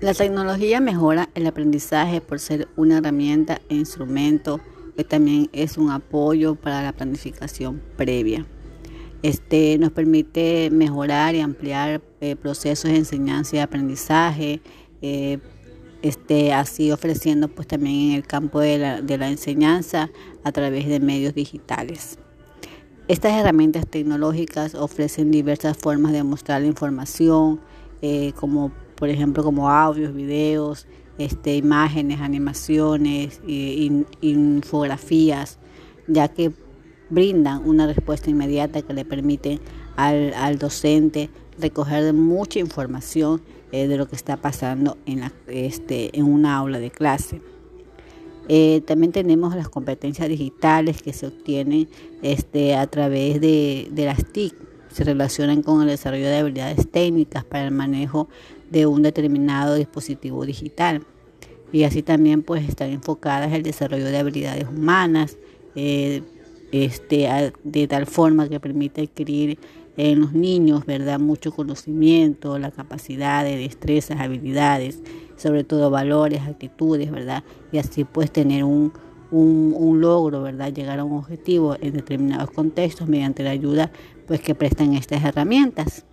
La tecnología mejora el aprendizaje por ser una herramienta e instrumento que también es un apoyo para la planificación previa. Este nos permite mejorar y ampliar eh, procesos de enseñanza y aprendizaje, eh, este, así ofreciendo pues también en el campo de la, enseñanza a través de medios digitales. Estas herramientas tecnológicas ofrecen diversas formas de mostrar la información, eh, como por ejemplo como audios, videos, este, imágenes, animaciones, infografías, ya que brindan una respuesta inmediata que le permite al, al docente recoger mucha información eh, de lo que está pasando en, la, este, en una aula de clase. Eh, también tenemos las competencias digitales que se obtienen este, a través de, de las TIC. Se relacionan con el desarrollo de habilidades técnicas para el manejo de un determinado dispositivo digital. Y así también pues están enfocadas el desarrollo de habilidades humanas, eh, este, de tal forma que permite adquirir en los niños, ¿verdad? Mucho conocimiento, la capacidad de destrezas, habilidades, sobre todo valores, actitudes, ¿verdad? Y así pues tener un, un, un, logro, ¿verdad? Llegar a un objetivo en determinados contextos mediante la ayuda pues que prestan estas herramientas.